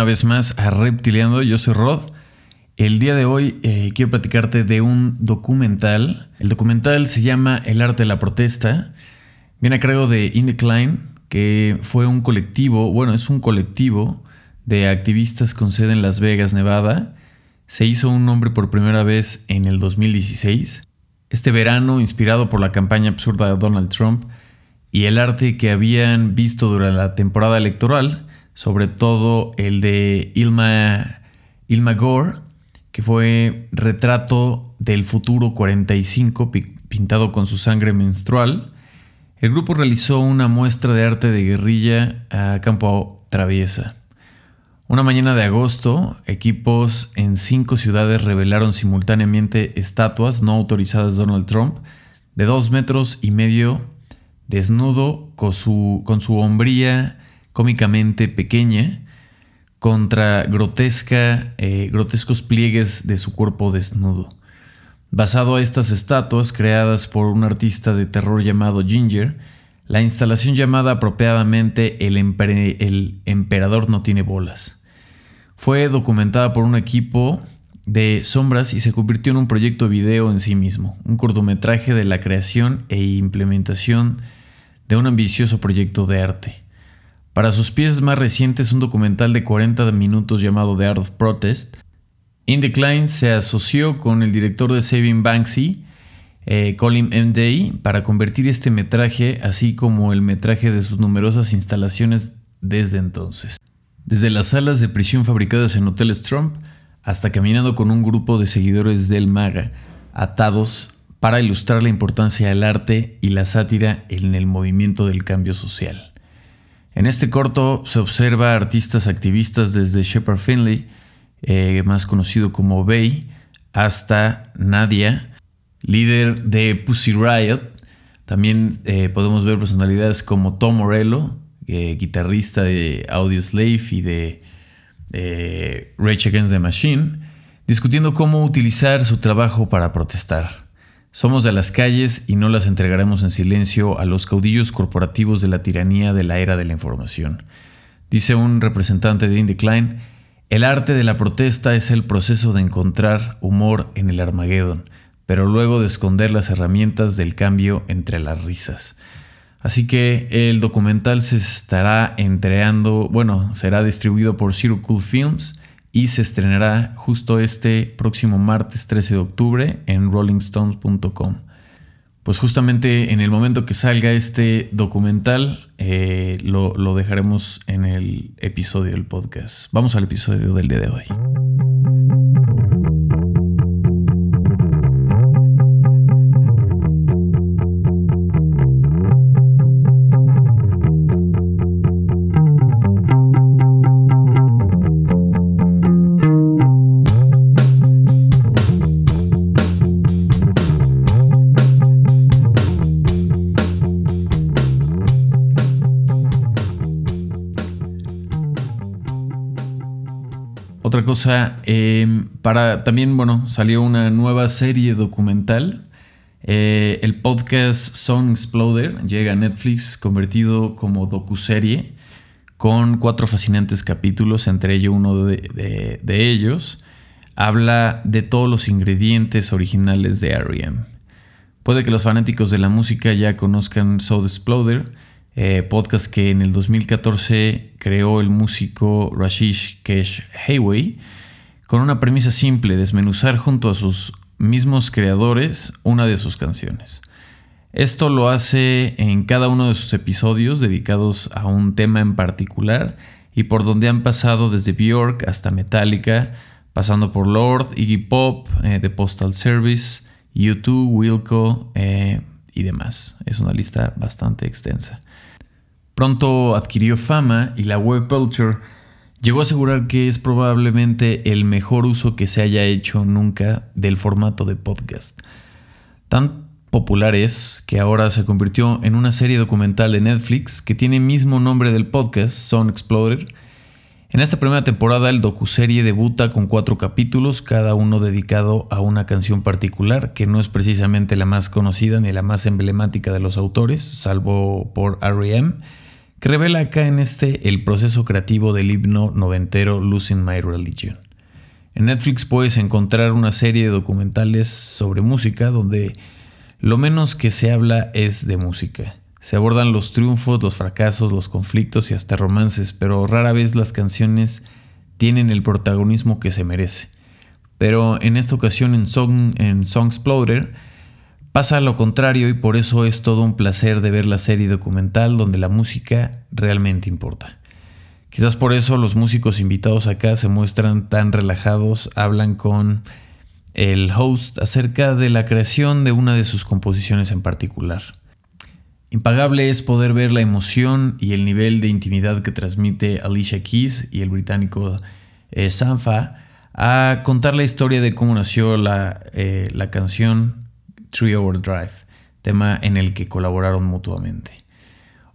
una vez más a Reptiliando. Yo soy Rod. El día de hoy eh, quiero platicarte de un documental. El documental se llama El arte de la protesta. Viene a cargo de In que fue un colectivo, bueno, es un colectivo de activistas con sede en Las Vegas, Nevada. Se hizo un nombre por primera vez en el 2016. Este verano, inspirado por la campaña absurda de Donald Trump y el arte que habían visto durante la temporada electoral, sobre todo el de Ilma, Ilma Gore, que fue retrato del futuro 45 pintado con su sangre menstrual. El grupo realizó una muestra de arte de guerrilla a campo traviesa. Una mañana de agosto, equipos en cinco ciudades revelaron simultáneamente estatuas no autorizadas de Donald Trump de dos metros y medio, desnudo, con su, con su hombría cómicamente pequeña contra grotesca, eh, grotescos pliegues de su cuerpo desnudo. Basado a estas estatuas creadas por un artista de terror llamado Ginger, la instalación llamada apropiadamente El, el Emperador no tiene bolas. Fue documentada por un equipo de sombras y se convirtió en un proyecto video en sí mismo, un cortometraje de la creación e implementación de un ambicioso proyecto de arte. Para sus piezas más recientes, un documental de 40 minutos llamado The Art of Protest, In Decline se asoció con el director de Saving Banksy, eh, Colin M. Day, para convertir este metraje, así como el metraje de sus numerosas instalaciones desde entonces. Desde las salas de prisión fabricadas en hoteles Trump, hasta caminando con un grupo de seguidores del MAGA, atados para ilustrar la importancia del arte y la sátira en el movimiento del cambio social. En este corto se observa artistas activistas desde Shepard Finley, eh, más conocido como Bay, hasta Nadia, líder de Pussy Riot. También eh, podemos ver personalidades como Tom Morello, eh, guitarrista de Audio Slave y de Rage Against the Machine, discutiendo cómo utilizar su trabajo para protestar. Somos de las calles y no las entregaremos en silencio a los caudillos corporativos de la tiranía de la era de la información. Dice un representante de Indecline, el arte de la protesta es el proceso de encontrar humor en el Armageddon, pero luego de esconder las herramientas del cambio entre las risas. Así que el documental se estará entreando, bueno, será distribuido por Zero Cool Films y se estrenará justo este próximo martes 13 de octubre en rollingstones.com. Pues justamente en el momento que salga este documental eh, lo, lo dejaremos en el episodio del podcast. Vamos al episodio del día de hoy. Otra cosa, em, para también, bueno, salió una nueva serie documental. Eh, el podcast Song Exploder llega a Netflix convertido como docuserie con cuatro fascinantes capítulos, entre ellos uno de, ellos habla de todos los ingredientes originales de R.E.M. Puede que los fanáticos de la música ya conozcan Soul Exploder, eh, podcast que en el 2014 creó el músico Rashish Kesh Hayway, con una premisa simple, desmenuzar junto a sus mismos creadores una de sus canciones. Esto lo hace en cada uno de sus episodios dedicados a un tema en particular y por donde han pasado desde Bjork hasta Metallica, pasando por Lord, Iggy Pop, eh, The Postal Service, U2, Wilco eh, y demás. Es una lista bastante extensa. Pronto adquirió fama y la web culture llegó a asegurar que es probablemente el mejor uso que se haya hecho nunca del formato de podcast. Tan popular es que ahora se convirtió en una serie documental de Netflix que tiene mismo nombre del podcast, Sound Explorer. En esta primera temporada el docuserie debuta con cuatro capítulos, cada uno dedicado a una canción particular, que no es precisamente la más conocida ni la más emblemática de los autores, salvo por R.E.M., que revela acá en este el proceso creativo del himno noventero Losing My Religion. En Netflix puedes encontrar una serie de documentales sobre música donde lo menos que se habla es de música. Se abordan los triunfos, los fracasos, los conflictos y hasta romances, pero rara vez las canciones tienen el protagonismo que se merece. Pero en esta ocasión en, Song, en pasa lo contrario y por eso es todo un placer de ver la serie documental donde la música realmente importa. Quizás por eso los músicos invitados acá se muestran tan relajados, hablan con el host acerca de la creación de una de sus composiciones en particular. Impagable es poder ver la emoción y el nivel de intimidad que transmite Alicia Keys y el británico eh, Sanfa a contar la historia de cómo nació la, eh, la canción Three Hour Drive, tema en el que colaboraron mutuamente.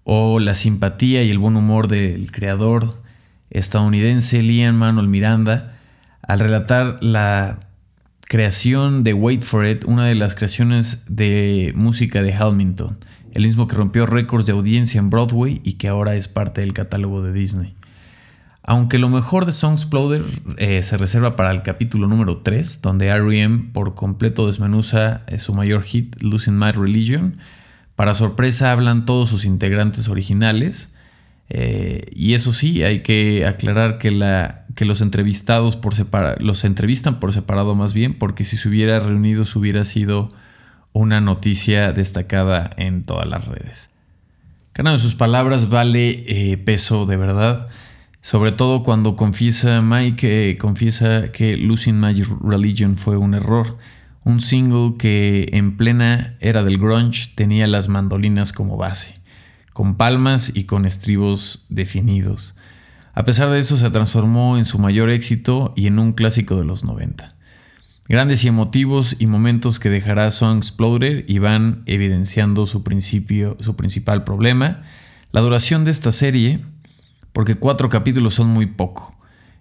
O la simpatía y el buen humor del creador estadounidense Liam Manuel Miranda al relatar la creación de Wait for It, una de las creaciones de música de Hamilton, el mismo que rompió récords de audiencia en Broadway y que ahora es parte del catálogo de Disney. Aunque lo mejor de Songsploder eh, se reserva para el capítulo número 3, donde R.E.M. por completo desmenuza eh, su mayor hit, Losing My Religion. Para sorpresa hablan todos sus integrantes originales. Eh, y eso sí, hay que aclarar que, la, que los entrevistados por separado, los entrevistan por separado más bien, porque si se hubiera reunido hubiera sido una noticia destacada en todas las redes. Cada una de sus palabras vale peso de verdad. Sobre todo cuando confiesa Mike, confiesa que Losing My Religion fue un error. Un single que en plena era del grunge tenía las mandolinas como base, con palmas y con estribos definidos. A pesar de eso se transformó en su mayor éxito y en un clásico de los 90. Grandes y emotivos y momentos que dejará Song Exploder y van evidenciando su, principio, su principal problema, la duración de esta serie porque cuatro capítulos son muy poco.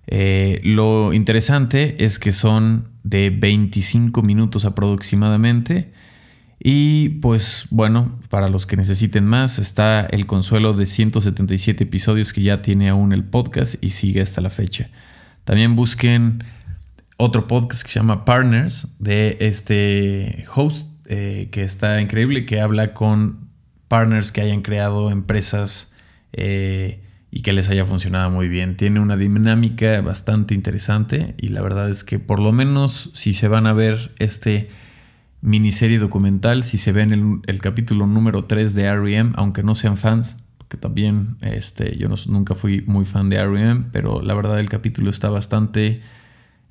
Eh, lo interesante es que son de 25 minutos aproximadamente. Y pues bueno, para los que necesiten más, está el consuelo de 177 episodios que ya tiene aún el podcast y sigue hasta la fecha. También busquen otro podcast que se llama Partners de este host eh, que está increíble, que habla con partners que hayan creado empresas eh, y que les haya funcionado muy bien. Tiene una dinámica bastante interesante y la verdad es que por lo menos si se van a ver este miniserie documental, si se ven el, capítulo número 3 de R.E.M., aunque no sean fans, porque también este, yo nunca fui muy fan de R.E.M., pero la verdad el capítulo está bastante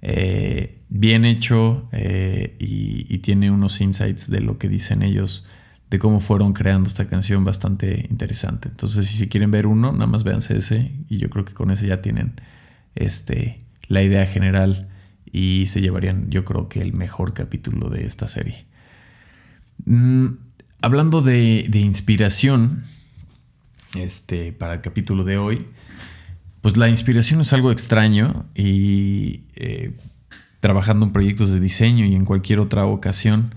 eh, bien hecho eh, y tiene unos insights de lo que dicen ellos de cómo fueron creando esta canción bastante interesante. Entonces, si se quieren ver uno, nada más véanse ese y yo creo que con ese ya tienen este, la idea general y se llevarían, yo creo que el mejor capítulo de esta serie. Mm, hablando de, inspiración, este, para el capítulo de hoy, pues la inspiración es algo extraño y eh, trabajando en proyectos de diseño y en cualquier otra ocasión,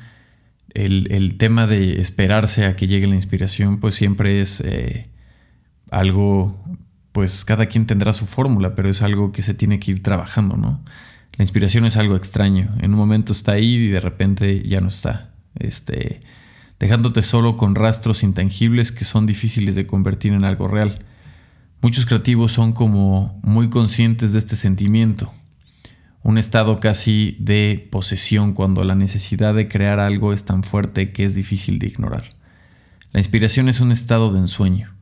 el, tema de esperarse a que llegue la inspiración, pues siempre es eh, algo, pues cada quien tendrá su fórmula, pero es algo que se tiene que ir trabajando, ¿no? La inspiración es algo extraño. En un momento está ahí y de repente ya no está. Este, dejándote solo con rastros intangibles que son difíciles de convertir en algo real. Muchos creativos son como muy conscientes de este sentimiento, un estado casi de posesión cuando la necesidad de crear algo es tan fuerte que es difícil de ignorar. La inspiración es un estado de ensueño,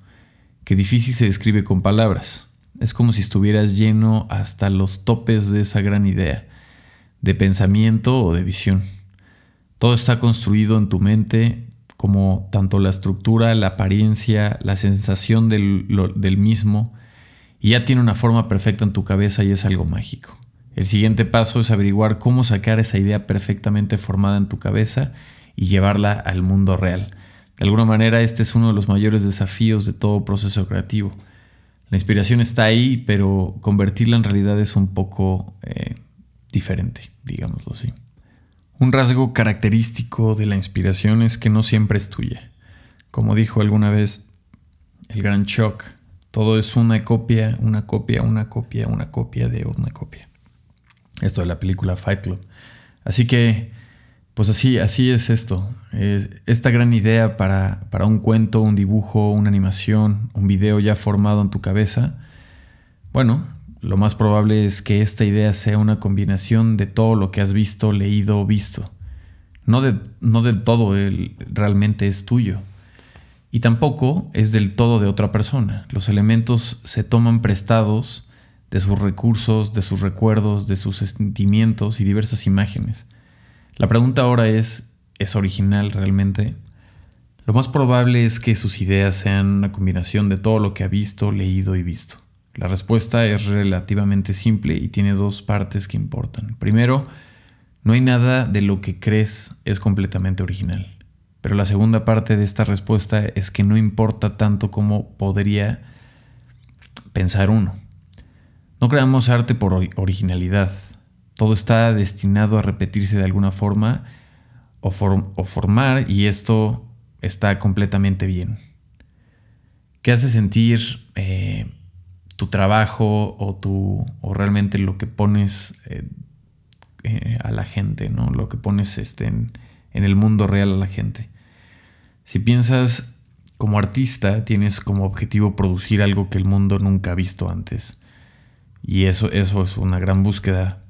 que difícil se describe con palabras. Es como si estuvieras lleno hasta los topes de esa gran idea, de pensamiento o de visión. Todo está construido en tu mente como tanto la estructura, la apariencia, la sensación del, del mismo, y ya tiene una forma perfecta en tu cabeza y es algo mágico. El siguiente paso es averiguar cómo sacar esa idea perfectamente formada en tu cabeza y llevarla al mundo real. De alguna manera este es uno de los mayores desafíos de todo proceso creativo. La inspiración está ahí, pero convertirla en realidad es un poco eh, diferente, digámoslo así. Un rasgo característico de la inspiración es que no siempre es tuya. Como dijo alguna vez el gran Chuck, Todo es una copia, una copia, una copia, una copia de una copia. Esto de la película Fight Club. Así que, pues así, así es esto. esta gran idea para, para un cuento, un dibujo, una animación, un video ya formado en tu cabeza, bueno, lo más probable es que esta idea sea una combinación de todo lo que has visto, leído o visto. No de, no todo el, realmente es tuyo. Y tampoco es del todo de otra persona. Los elementos se toman prestados de sus recursos, de sus recuerdos, de sus sentimientos y diversas imágenes. La pregunta ahora es, ¿es original realmente? Lo más probable es que sus ideas sean una combinación de todo lo que ha visto, leído y visto. La respuesta es relativamente simple y tiene dos partes que importan. Primero, no hay nada de lo que crees es completamente original. Pero la segunda parte de esta respuesta es que no importa tanto como podría pensar uno. No creamos arte por originalidad. Todo está destinado a repetirse de alguna forma o, formar y esto está completamente bien. ¿Qué hace sentir eh, tu trabajo o, tu, o realmente lo que pones eh, eh, a la gente, ¿no? Lo que pones este, en, el mundo real a la gente. Si piensas como artista, tienes como objetivo producir algo que el mundo nunca ha visto antes. Y eso, eso es una gran búsqueda.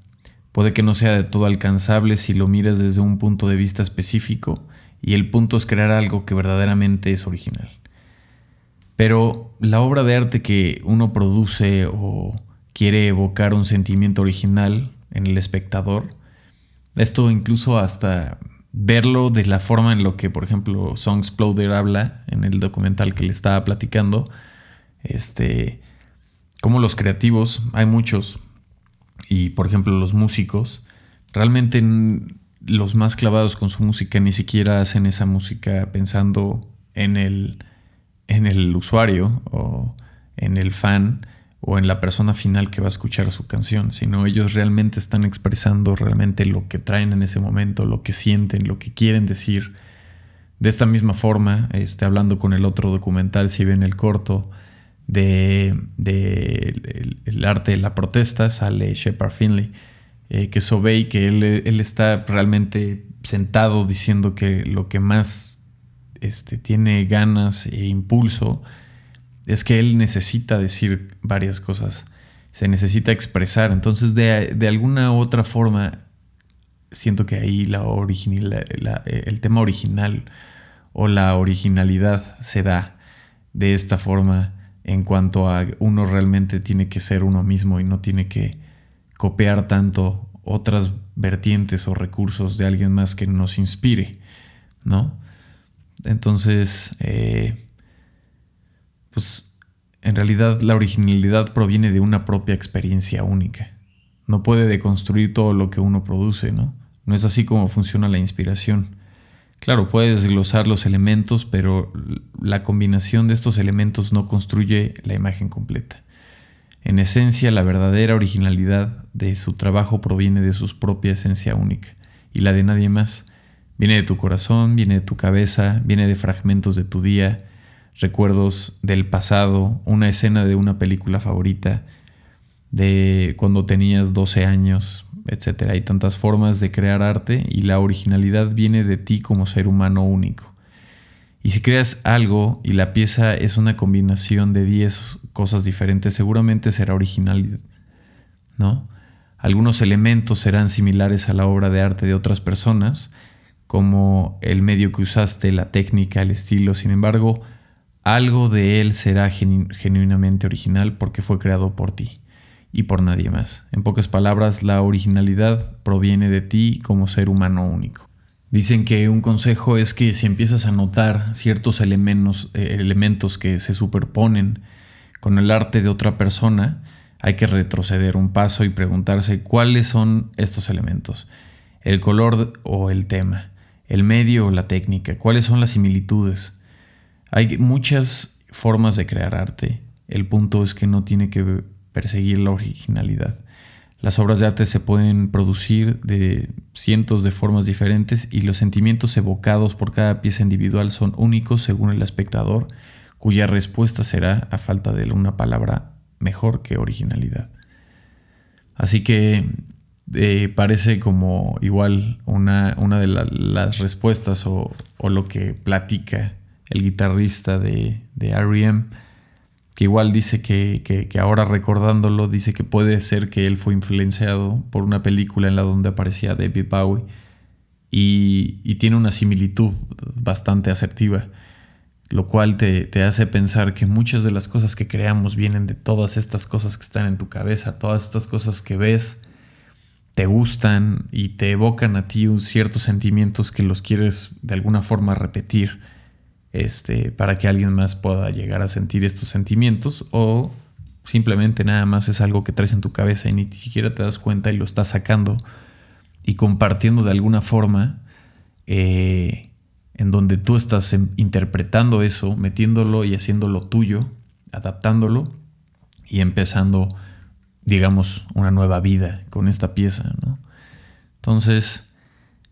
Puede que no sea de todo alcanzable si lo miras desde un punto de vista específico y el punto es crear algo que verdaderamente es original. Pero la obra de arte que uno produce o quiere evocar un sentimiento original en el espectador. Esto incluso hasta verlo de la forma en lo que, por ejemplo, Exploder habla en el documental que le estaba platicando. Este, como los creativos, hay muchos, y por ejemplo los músicos, realmente los más clavados con su música ni siquiera hacen esa música pensando en el, en el usuario o en el fan, o en la persona final que va a escuchar su canción, sino ellos realmente están expresando realmente lo que traen en ese momento, lo que sienten, lo que quieren decir. De esta misma forma, este, hablando con el otro documental, si ven el corto de, el, arte de la protesta, sale Shepard Finley, eh, que Sobey, que él, él, está realmente sentado diciendo que lo que más este, tiene ganas e impulso es que él necesita decir varias cosas, se necesita expresar, entonces de, alguna u otra forma siento que ahí la original, el tema original o la originalidad se da de esta forma en cuanto a uno realmente tiene que ser uno mismo y no tiene que copiar tanto otras vertientes o recursos de alguien más que nos inspire, ¿no? Entonces, eh, pues en realidad la originalidad proviene de una propia experiencia única. No puede deconstruir todo lo que uno produce, ¿no? No es así como funciona la inspiración. Claro, puede desglosar los elementos, pero la combinación de estos elementos no construye la imagen completa. En esencia, la verdadera originalidad de su trabajo proviene de su propia esencia única y la de nadie más. Viene de tu corazón, viene de tu cabeza, viene de fragmentos de tu día, recuerdos del pasado, una escena de una película favorita, de cuando tenías 12 años, etc. Hay tantas formas de crear arte y la originalidad viene de ti como ser humano único. Y si creas algo y la pieza es una combinación de 10 cosas diferentes, seguramente será originalidad, ¿no? Algunos elementos serán similares a la obra de arte de otras personas, como el medio que usaste, la técnica, el estilo. Sin embargo, algo de él será genuinamente original porque fue creado por ti y por nadie más. En pocas palabras, la originalidad proviene de ti como ser humano único. Dicen que un consejo es que si empiezas a notar ciertos elementos, eh, elementos que se superponen con el arte de otra persona, hay que retroceder un paso y preguntarse cuáles son estos elementos. El color o el tema, el medio o la técnica, cuáles son las similitudes hay muchas formas de crear arte. El punto es que no tiene que perseguir la originalidad. Las obras de arte se pueden producir de cientos de formas diferentes y los sentimientos evocados por cada pieza individual son únicos según el espectador, cuya respuesta será a falta de una palabra mejor que originalidad. Así que eh, parece como igual una, una de las respuestas o, lo que platica el guitarrista de, de R.E.M., que igual dice que, ahora recordándolo, dice que puede ser que él fue influenciado por una película en la donde aparecía David Bowie y, y tiene una similitud bastante asertiva, lo cual te, te, hace pensar que muchas de las cosas que creamos vienen de todas estas cosas que están en tu cabeza, todas estas cosas que ves, te gustan y te evocan a ti ciertos sentimientos que los quieres de alguna forma repetir este, para que alguien más pueda llegar a sentir estos sentimientos o simplemente nada más es algo que traes en tu cabeza y ni siquiera te das cuenta y lo estás sacando y compartiendo de alguna forma eh, en donde tú estás em, interpretando eso, metiéndolo y haciéndolo tuyo, adaptándolo y empezando digamos, una nueva vida con esta pieza, ¿no? Entonces,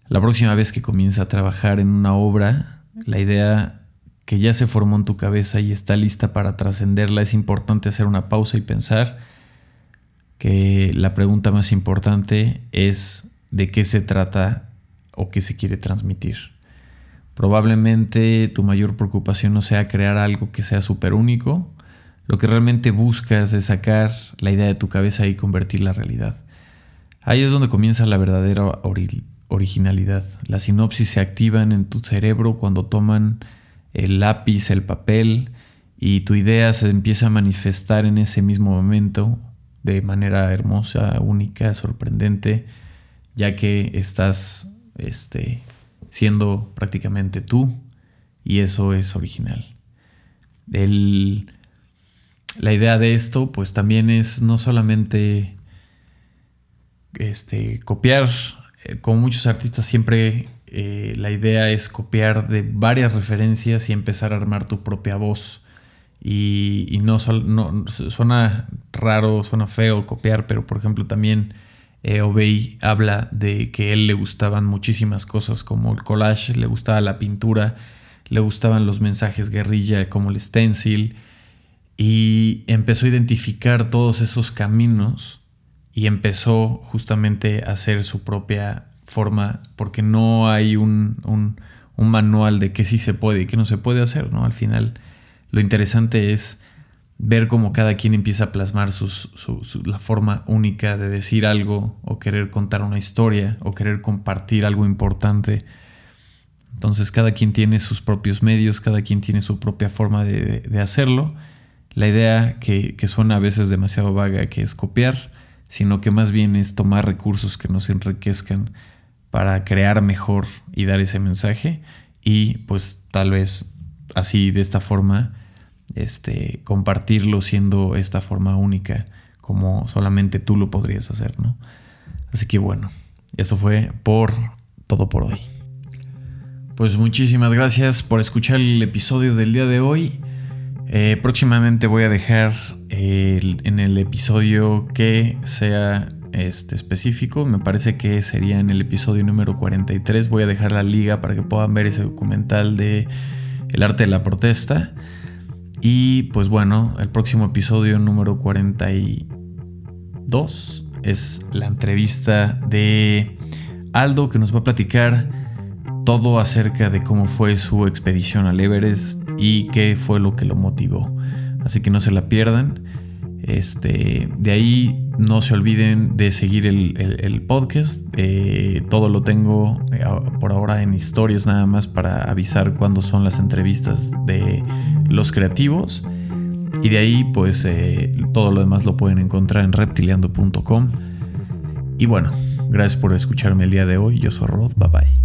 la próxima vez que comienza a trabajar en una obra, la idea que ya se formó en tu cabeza y está lista para trascenderla, es importante hacer una pausa y pensar que la pregunta más importante es de qué se trata o qué se quiere transmitir. Probablemente tu mayor preocupación no sea crear algo que sea súper único, lo que realmente buscas es sacar la idea de tu cabeza y convertirla en realidad. Ahí es donde comienza la verdadera originalidad. Las sinopsis se activan en tu cerebro cuando toman el lápiz, el papel, y tu idea se empieza a manifestar en ese mismo momento de manera hermosa, única, sorprendente, ya que estás este, siendo prácticamente tú y eso es original. El la idea de esto, pues también es no solamente este, copiar, eh, como muchos artistas siempre eh, la idea es copiar de varias referencias y empezar a armar tu propia voz. Y, no, no, suena raro, suena feo copiar, pero por ejemplo también eh, Obey habla de que a él le gustaban muchísimas cosas como el collage, le gustaba la pintura, le gustaban los mensajes guerrilla como el stencil y empezó a identificar todos esos caminos y empezó justamente a hacer su propia forma, porque no hay un, un, manual de qué sí se puede y qué no se puede hacer, ¿no? Al final, lo interesante es ver cómo cada quien empieza a plasmar la forma única de decir algo o querer contar una historia o querer compartir algo importante. Entonces cada quien tiene sus propios medios, cada quien tiene su propia forma de hacerlo la idea que, suena a veces demasiado vaga, que es copiar, sino que más bien es tomar recursos que nos enriquezcan para crear mejor y dar ese mensaje y pues tal vez así de esta forma este compartirlo siendo esta forma única como solamente tú lo podrías hacer, ¿no? Así que bueno, eso fue por todo por hoy. Pues muchísimas gracias por escuchar el episodio del día de hoy. Eh, próximamente voy a dejar en el episodio que sea este, específico. Me parece que sería en el episodio número 43. Voy a dejar la liga para que puedan ver ese documental de El arte de la protesta. Y pues bueno, el próximo episodio número 42 es la entrevista de Aldo que nos va a platicar todo acerca de cómo fue su expedición al Everest y qué fue lo que lo motivó. Así que no se la pierdan. Este, de ahí no se olviden de seguir el, podcast. Eh, todo lo tengo eh, por ahora en historias nada más para avisar cuándo son las entrevistas de los creativos. Y de ahí pues eh, todo lo demás lo pueden encontrar en reptiliando.com. Y bueno, gracias por escucharme el día de hoy. Yo soy Rod. Bye bye.